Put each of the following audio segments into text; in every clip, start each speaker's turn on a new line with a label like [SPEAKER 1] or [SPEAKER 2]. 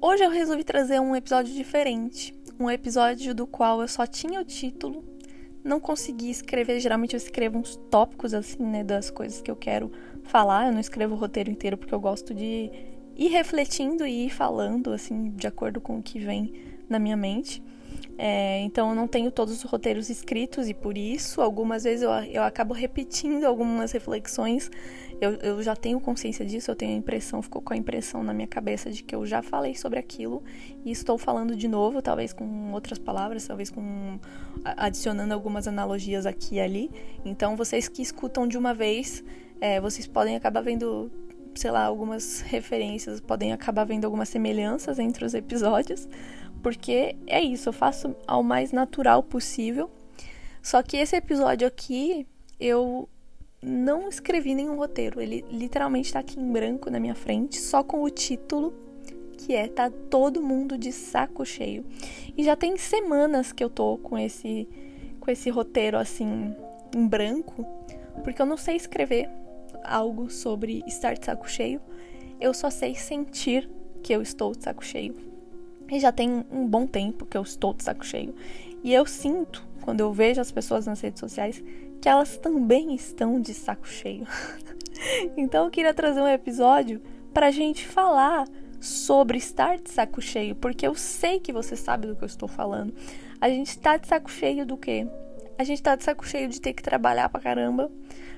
[SPEAKER 1] Hoje eu resolvi trazer um episódio diferente, um episódio do qual eu só tinha o título, não consegui escrever, geralmente eu escrevo uns tópicos assim, né, das coisas que eu quero falar, eu não escrevo o roteiro inteiro porque eu gosto de ir refletindo e ir falando assim, de acordo com o que vem na minha mente. É, então eu não tenho todos os roteiros escritos e por isso algumas vezes eu, eu acabo repetindo algumas reflexões. Eu, eu já tenho consciência disso, eu tenho a impressão, ficou com a impressão na minha cabeça de que eu já falei sobre aquilo e estou falando de novo, talvez com outras palavras, talvez com adicionando algumas analogias aqui e ali. Então vocês que escutam de uma vez, é, vocês podem acabar vendo sei lá, algumas referências, podem acabar vendo algumas semelhanças entre os episódios, porque é isso, eu faço ao mais natural possível. Só que esse episódio aqui, eu não escrevi nenhum roteiro, ele literalmente tá aqui em branco na minha frente, só com o título, que é Tá todo mundo de saco cheio. E já tem semanas que eu tô com esse com esse roteiro assim em branco, porque eu não sei escrever algo sobre estar de saco cheio. Eu só sei sentir que eu estou de saco cheio. E já tem um bom tempo que eu estou de saco cheio. E eu sinto, quando eu vejo as pessoas nas redes sociais, que elas também estão de saco cheio. então eu queria trazer um episódio pra gente falar sobre estar de saco cheio, porque eu sei que você sabe do que eu estou falando. A gente está de saco cheio do quê? A gente tá de saco cheio de ter que trabalhar pra caramba,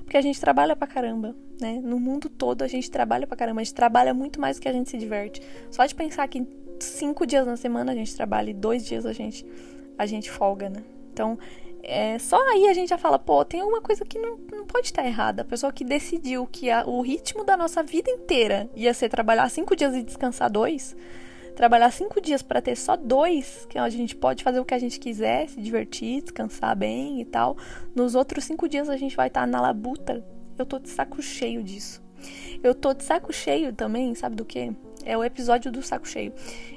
[SPEAKER 1] porque a gente trabalha pra caramba, né? No mundo todo a gente trabalha pra caramba, a gente trabalha muito mais do que a gente se diverte. Só de pensar que cinco dias na semana a gente trabalha e dois dias a gente, a gente folga, né? Então, é, só aí a gente já fala, pô, tem alguma coisa que não, não pode estar errada. A pessoa que decidiu que a, o ritmo da nossa vida inteira ia ser trabalhar cinco dias e descansar dois, trabalhar cinco dias para ter só dois, que a gente pode fazer o que a gente quiser, se divertir, descansar bem e tal. Nos outros cinco dias a gente vai estar na labuta. Eu tô de saco cheio disso. Eu tô de saco cheio também, sabe do que? É o episódio do saco cheio.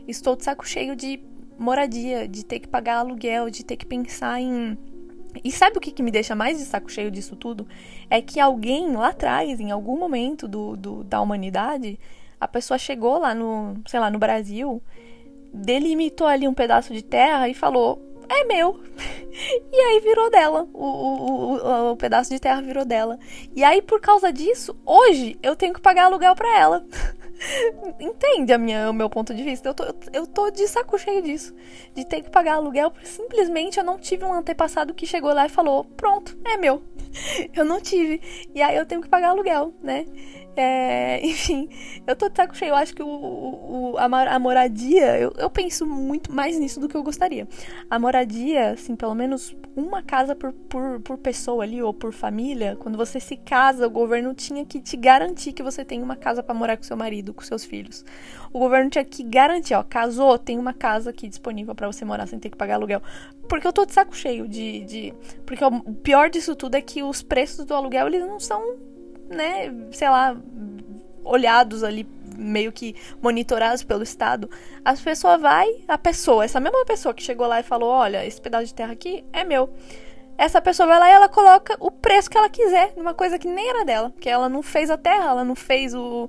[SPEAKER 1] Estou de saco cheio de moradia, de ter que pagar aluguel, de ter que pensar em. E sabe o que, que me deixa mais de saco cheio disso tudo? É que alguém lá atrás, em algum momento do, do, da humanidade, a pessoa chegou lá no, sei lá, no Brasil, delimitou ali um pedaço de terra e falou: é meu. E aí virou dela. O, o, o, o, pedaço de terra virou dela. E aí, por causa disso, hoje eu tenho que pagar aluguel pra ela. Entende a minha, o meu ponto de vista? Eu tô, eu tô de saco cheio disso. De ter que pagar aluguel porque simplesmente eu não tive um antepassado que chegou lá e falou: pronto, é meu. Eu não tive. E aí eu tenho que pagar aluguel, né? É, enfim, eu tô de saco cheio. Eu acho que o, o a, moradia, eu, eu penso muito mais nisso do que eu gostaria. A moradia, assim, pelo menos uma casa por, por, por pessoa ali, ou por família, quando você se casa, o governo tinha que te garantir que você tem uma casa para morar com seu marido, com seus filhos. O governo tinha que garantir, ó, casou, tem uma casa aqui disponível para você morar sem ter que pagar aluguel. Porque eu tô de saco cheio de. de porque o pior disso tudo é que os preços do aluguel, eles não são né, sei lá, olhados ali, meio que monitorados pelo Estado, a pessoa vai, a pessoa, essa mesma pessoa que chegou lá e falou: olha, esse pedaço de terra aqui é meu. Essa pessoa vai lá e ela coloca o preço que ela quiser, numa coisa que nem era dela, porque ela não fez a terra, ela não fez o,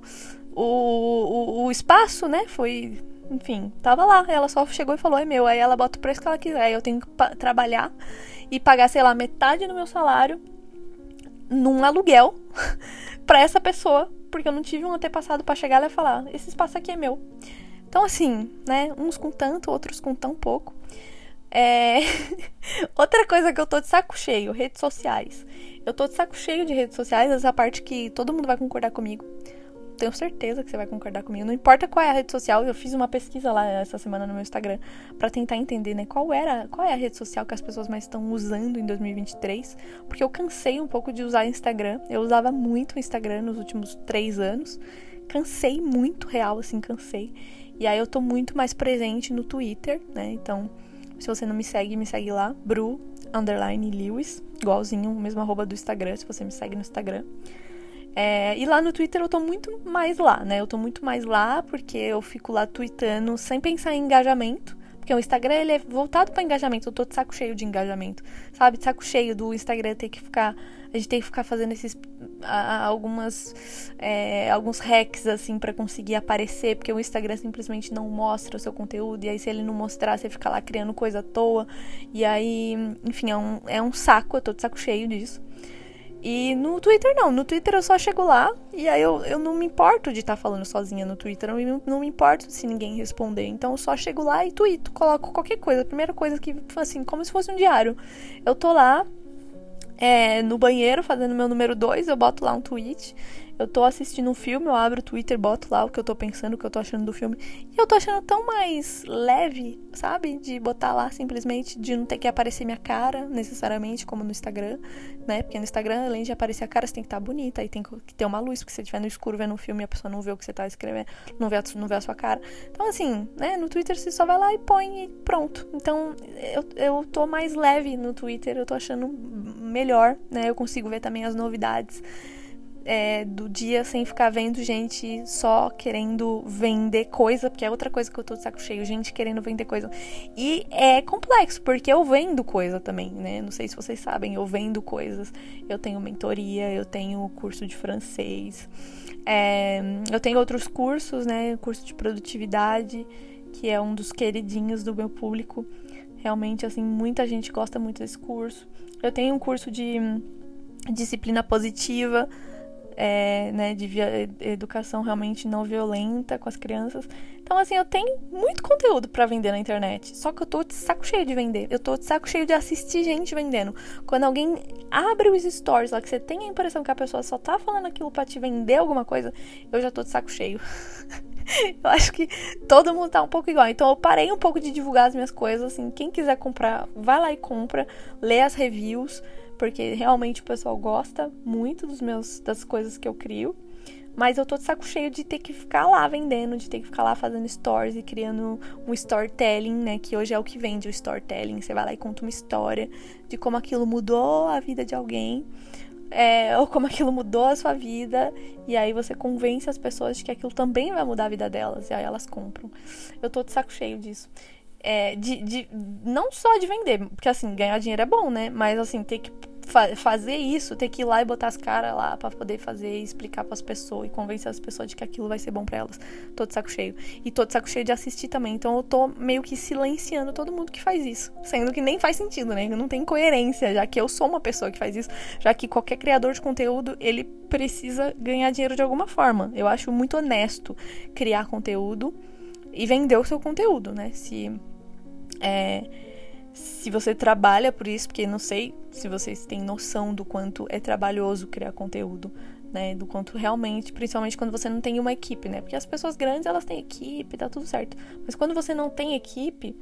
[SPEAKER 1] o, o, o espaço, né? Foi enfim, tava lá. Ela só chegou e falou: é meu. Aí ela bota o preço que ela quiser. Aí eu tenho que trabalhar e pagar, sei lá, metade do meu salário num aluguel para essa pessoa, porque eu não tive um antepassado para chegar lá e falar: esse espaço aqui é meu. Então, assim, né? Uns com tanto, outros com tão pouco. É... Outra coisa que eu tô de saco cheio: redes sociais. Eu tô de saco cheio de redes sociais, essa parte que todo mundo vai concordar comigo tenho certeza que você vai concordar comigo. Não importa qual é a rede social, eu fiz uma pesquisa lá essa semana no meu Instagram para tentar entender, né, qual era, qual é a rede social que as pessoas mais estão usando em 2023, porque eu cansei um pouco de usar Instagram. Eu usava muito o Instagram nos últimos três anos, cansei muito real, assim, cansei. E aí eu tô muito mais presente no Twitter, né? Então, se você não me segue, me segue lá, Bru underline Lewis, igualzinho, mesmo arroba do Instagram, se você me segue no Instagram. É, e lá no Twitter eu tô muito mais lá, né? Eu tô muito mais lá porque eu fico lá tweetando sem pensar em engajamento. Porque o Instagram ele é voltado para engajamento. Eu tô de saco cheio de engajamento. Sabe? De saco cheio do Instagram ter que ficar. A gente tem que ficar fazendo esses. algumas é, alguns hacks assim para conseguir aparecer, porque o Instagram simplesmente não mostra o seu conteúdo e aí se ele não mostrar, você fica lá criando coisa à toa. E aí, enfim, é um, é um saco, eu tô de saco cheio disso. E no Twitter não, no Twitter eu só chego lá e aí eu, eu não me importo de estar tá falando sozinha no Twitter, eu não, não me importo se ninguém responder. Então eu só chego lá e tweeto, coloco qualquer coisa. A primeira coisa que, assim, como se fosse um diário. Eu tô lá, é, no banheiro fazendo meu número 2, eu boto lá um tweet eu tô assistindo um filme, eu abro o Twitter, boto lá o que eu tô pensando, o que eu tô achando do filme. E eu tô achando tão mais leve, sabe? De botar lá simplesmente, de não ter que aparecer minha cara necessariamente, como no Instagram, né? Porque no Instagram, além de aparecer a cara, você tem que estar tá bonita e tem que ter uma luz, porque se você estiver no escuro vendo um filme a pessoa não vê o que você tá escrevendo, não vê, a, não vê a sua cara. Então, assim, né? No Twitter você só vai lá e põe e pronto. Então, eu, eu tô mais leve no Twitter, eu tô achando melhor, né? Eu consigo ver também as novidades é, do dia sem ficar vendo gente só querendo vender coisa, porque é outra coisa que eu tô de saco cheio, gente querendo vender coisa. E é complexo, porque eu vendo coisa também, né? Não sei se vocês sabem, eu vendo coisas. Eu tenho mentoria, eu tenho curso de francês, é, eu tenho outros cursos, né? Curso de produtividade, que é um dos queridinhos do meu público. Realmente, assim, muita gente gosta muito desse curso. Eu tenho um curso de disciplina positiva é, né, de educação realmente não violenta com as crianças. Então, assim, eu tenho muito conteúdo para vender na internet. Só que eu tô de saco cheio de vender. Eu tô de saco cheio de assistir gente vendendo. Quando alguém abre os stories lá, que você tem a impressão que a pessoa só tá falando aquilo para te vender alguma coisa, eu já tô de saco cheio. eu acho que todo mundo tá um pouco igual. Então eu parei um pouco de divulgar as minhas coisas. Assim, quem quiser comprar, vai lá e compra, lê as reviews porque realmente o pessoal gosta muito dos meus das coisas que eu crio. Mas eu tô de saco cheio de ter que ficar lá vendendo, de ter que ficar lá fazendo stories e criando um storytelling, né? Que hoje é o que vende o storytelling. Você vai lá e conta uma história de como aquilo mudou a vida de alguém, é, ou como aquilo mudou a sua vida, e aí você convence as pessoas de que aquilo também vai mudar a vida delas, e aí elas compram. Eu tô de saco cheio disso. É, de, de, não só de vender, porque assim, ganhar dinheiro é bom, né? Mas assim, ter que fa fazer isso, ter que ir lá e botar as caras lá para poder fazer e explicar para as pessoas e convencer as pessoas de que aquilo vai ser bom para elas. Tô de saco cheio. E tô de saco cheio de assistir também. Então eu tô meio que silenciando todo mundo que faz isso. Sendo que nem faz sentido, né? Não tem coerência, já que eu sou uma pessoa que faz isso, já que qualquer criador de conteúdo, ele precisa ganhar dinheiro de alguma forma. Eu acho muito honesto criar conteúdo e vender o seu conteúdo, né? Se é, se você trabalha por isso, porque não sei se vocês têm noção do quanto é trabalhoso criar conteúdo, né? Do quanto realmente, principalmente quando você não tem uma equipe, né? Porque as pessoas grandes, elas têm equipe, tá tudo certo. Mas quando você não tem equipe,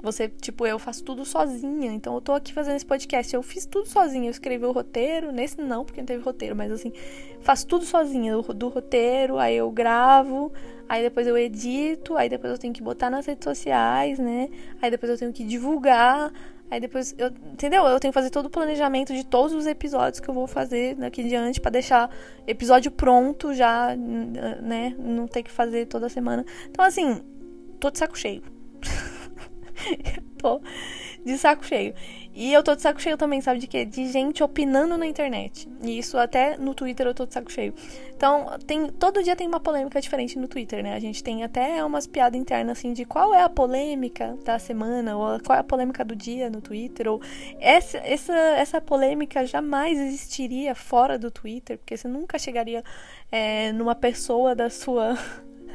[SPEAKER 1] você, tipo, eu faço tudo sozinha. Então eu tô aqui fazendo esse podcast. Eu fiz tudo sozinha. Eu escrevi o roteiro. Nesse não, porque não teve roteiro, mas assim, faço tudo sozinha do, do roteiro. Aí eu gravo. Aí depois eu edito. Aí depois eu tenho que botar nas redes sociais, né? Aí depois eu tenho que divulgar. Aí depois, eu, entendeu? Eu tenho que fazer todo o planejamento de todos os episódios que eu vou fazer daqui diante para deixar episódio pronto já, né? Não ter que fazer toda semana. Então, assim, tô de saco cheio. tô de saco cheio. E eu tô de saco cheio também, sabe de quê? De gente opinando na internet. E isso até no Twitter eu tô de saco cheio. Então, tem, todo dia tem uma polêmica diferente no Twitter, né? A gente tem até umas piadas internas assim de qual é a polêmica da semana, ou qual é a polêmica do dia no Twitter, ou essa, essa, essa polêmica jamais existiria fora do Twitter, porque você nunca chegaria é, numa pessoa da sua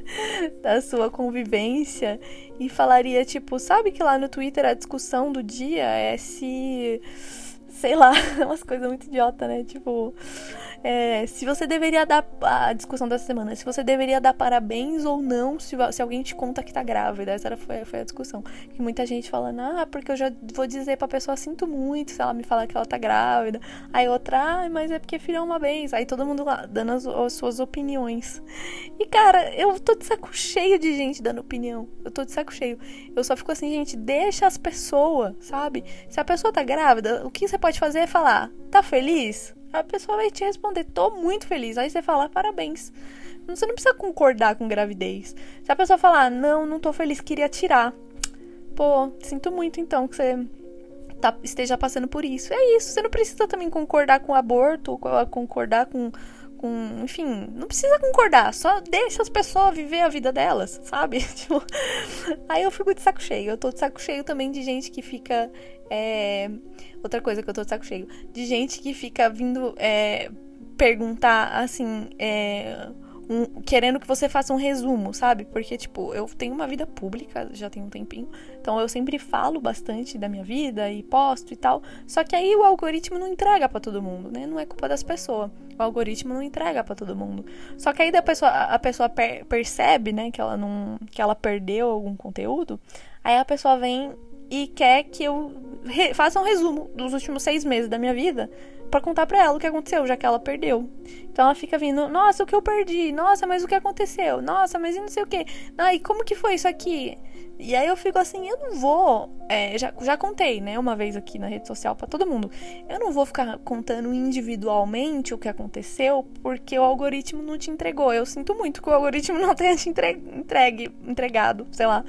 [SPEAKER 1] da sua convivência e falaria tipo, sabe que lá no Twitter a discussão do dia é se sei lá, umas coisas muito idiota, né? Tipo, é, se você deveria dar a discussão dessa semana, se você deveria dar parabéns ou não se, se alguém te conta que tá grávida. Essa foi, foi a discussão. Que muita gente falando, ah, porque eu já vou dizer pra pessoa, sinto muito se ela me falar que ela tá grávida. Aí outra, ah, mas é porque filho é uma vez. Aí todo mundo lá dando as, as suas opiniões. E cara, eu tô de saco cheio de gente dando opinião. Eu tô de saco cheio. Eu só fico assim, gente, deixa as pessoas, sabe? Se a pessoa tá grávida, o que você pode fazer é falar, tá feliz? A pessoa vai te responder: tô muito feliz. Aí você fala: parabéns. Você não precisa concordar com gravidez. Se a pessoa falar: não, não tô feliz, queria tirar. Pô, sinto muito então que você tá, esteja passando por isso. É isso. Você não precisa também concordar com o aborto, concordar com, com. Enfim, não precisa concordar. Só deixa as pessoas viver a vida delas, sabe? Tipo, aí eu fico de saco cheio. Eu tô de saco cheio também de gente que fica. É... Outra coisa que eu tô de saco cheio. De gente que fica vindo é... perguntar assim. É um, querendo que você faça um resumo, sabe? Porque, tipo, eu tenho uma vida pública, já tem um tempinho, então eu sempre falo bastante da minha vida e posto e tal. Só que aí o algoritmo não entrega para todo mundo, né? Não é culpa das pessoas. O algoritmo não entrega para todo mundo. Só que aí a pessoa, a pessoa per percebe, né, que ela não, que ela perdeu algum conteúdo. Aí a pessoa vem e quer que eu faça um resumo dos últimos seis meses da minha vida para contar para ela o que aconteceu, já que ela perdeu. Então ela fica vindo, nossa, o que eu perdi? Nossa, mas o que aconteceu? Nossa, mas e não sei o que? Ah, e como que foi isso aqui? E aí eu fico assim, eu não vou. É, já, já contei, né, uma vez aqui na rede social para todo mundo. Eu não vou ficar contando individualmente o que aconteceu, porque o algoritmo não te entregou. Eu sinto muito que o algoritmo não tenha te entregue, entregado, sei lá.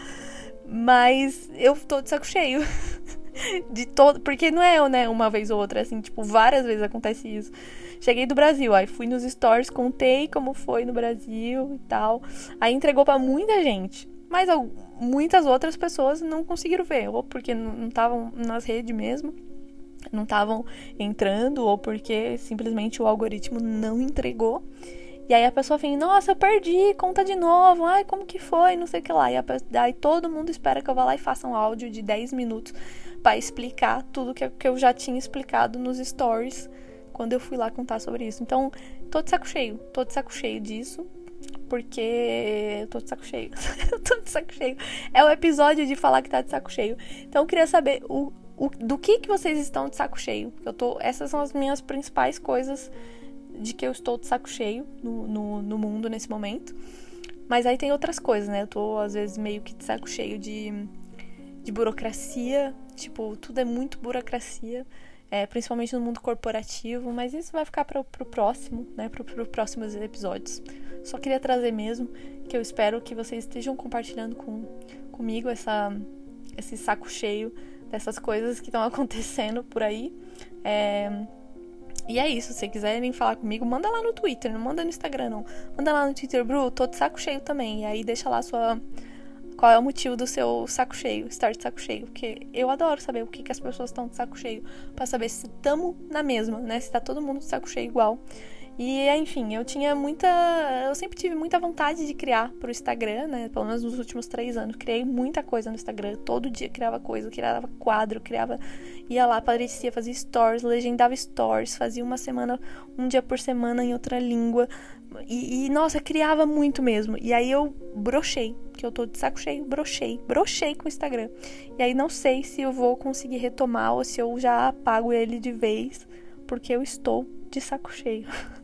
[SPEAKER 1] Mas eu tô de saco cheio. de todo. Porque não é, né, uma vez ou outra, assim, tipo, várias vezes acontece isso. Cheguei do Brasil, aí fui nos stories, contei como foi no Brasil e tal. Aí entregou para muita gente. Mas muitas outras pessoas não conseguiram ver, ou porque não estavam nas redes mesmo, não estavam entrando, ou porque simplesmente o algoritmo não entregou. E aí a pessoa vem, nossa, eu perdi, conta de novo, ai, como que foi, não sei o que lá. E aí todo mundo espera que eu vá lá e faça um áudio de 10 minutos para explicar tudo que, que eu já tinha explicado nos stories quando eu fui lá contar sobre isso. Então, tô de saco cheio, tô de saco cheio disso, porque eu tô de saco cheio. eu tô de saco cheio. É o episódio de falar que tá de saco cheio. Então, eu queria saber o, o, do que que vocês estão de saco cheio. Eu tô, essas são as minhas principais coisas de que eu estou de saco cheio no, no, no mundo nesse momento. Mas aí tem outras coisas, né? Eu tô, às vezes, meio que de saco cheio de, de burocracia. Tipo, tudo é muito burocracia. É, principalmente no mundo corporativo, mas isso vai ficar para o próximo, né, para os próximos episódios. Só queria trazer mesmo, que eu espero que vocês estejam compartilhando com, comigo essa, esse saco cheio dessas coisas que estão acontecendo por aí. É, e é isso, se quiserem falar comigo, manda lá no Twitter, não manda no Instagram, não. Manda lá no Twitter, Bru, tô de saco cheio também. E aí deixa lá sua. Qual é o motivo do seu saco cheio, estar de saco cheio. Porque eu adoro saber o que, que as pessoas estão de saco cheio. para saber se estamos na mesma, né? Se tá todo mundo de saco cheio igual. E, enfim, eu tinha muita. Eu sempre tive muita vontade de criar pro Instagram, né? Pelo menos nos últimos três anos. Criei muita coisa no Instagram. Todo dia criava coisa, criava quadro, criava. Ia lá, aparecia, fazia stories, legendava stories, fazia uma semana, um dia por semana em outra língua. E, e nossa, criava muito mesmo. E aí eu brochei, que eu tô de saco cheio, brochei, brochei com o Instagram. E aí não sei se eu vou conseguir retomar ou se eu já apago ele de vez, porque eu estou de saco cheio.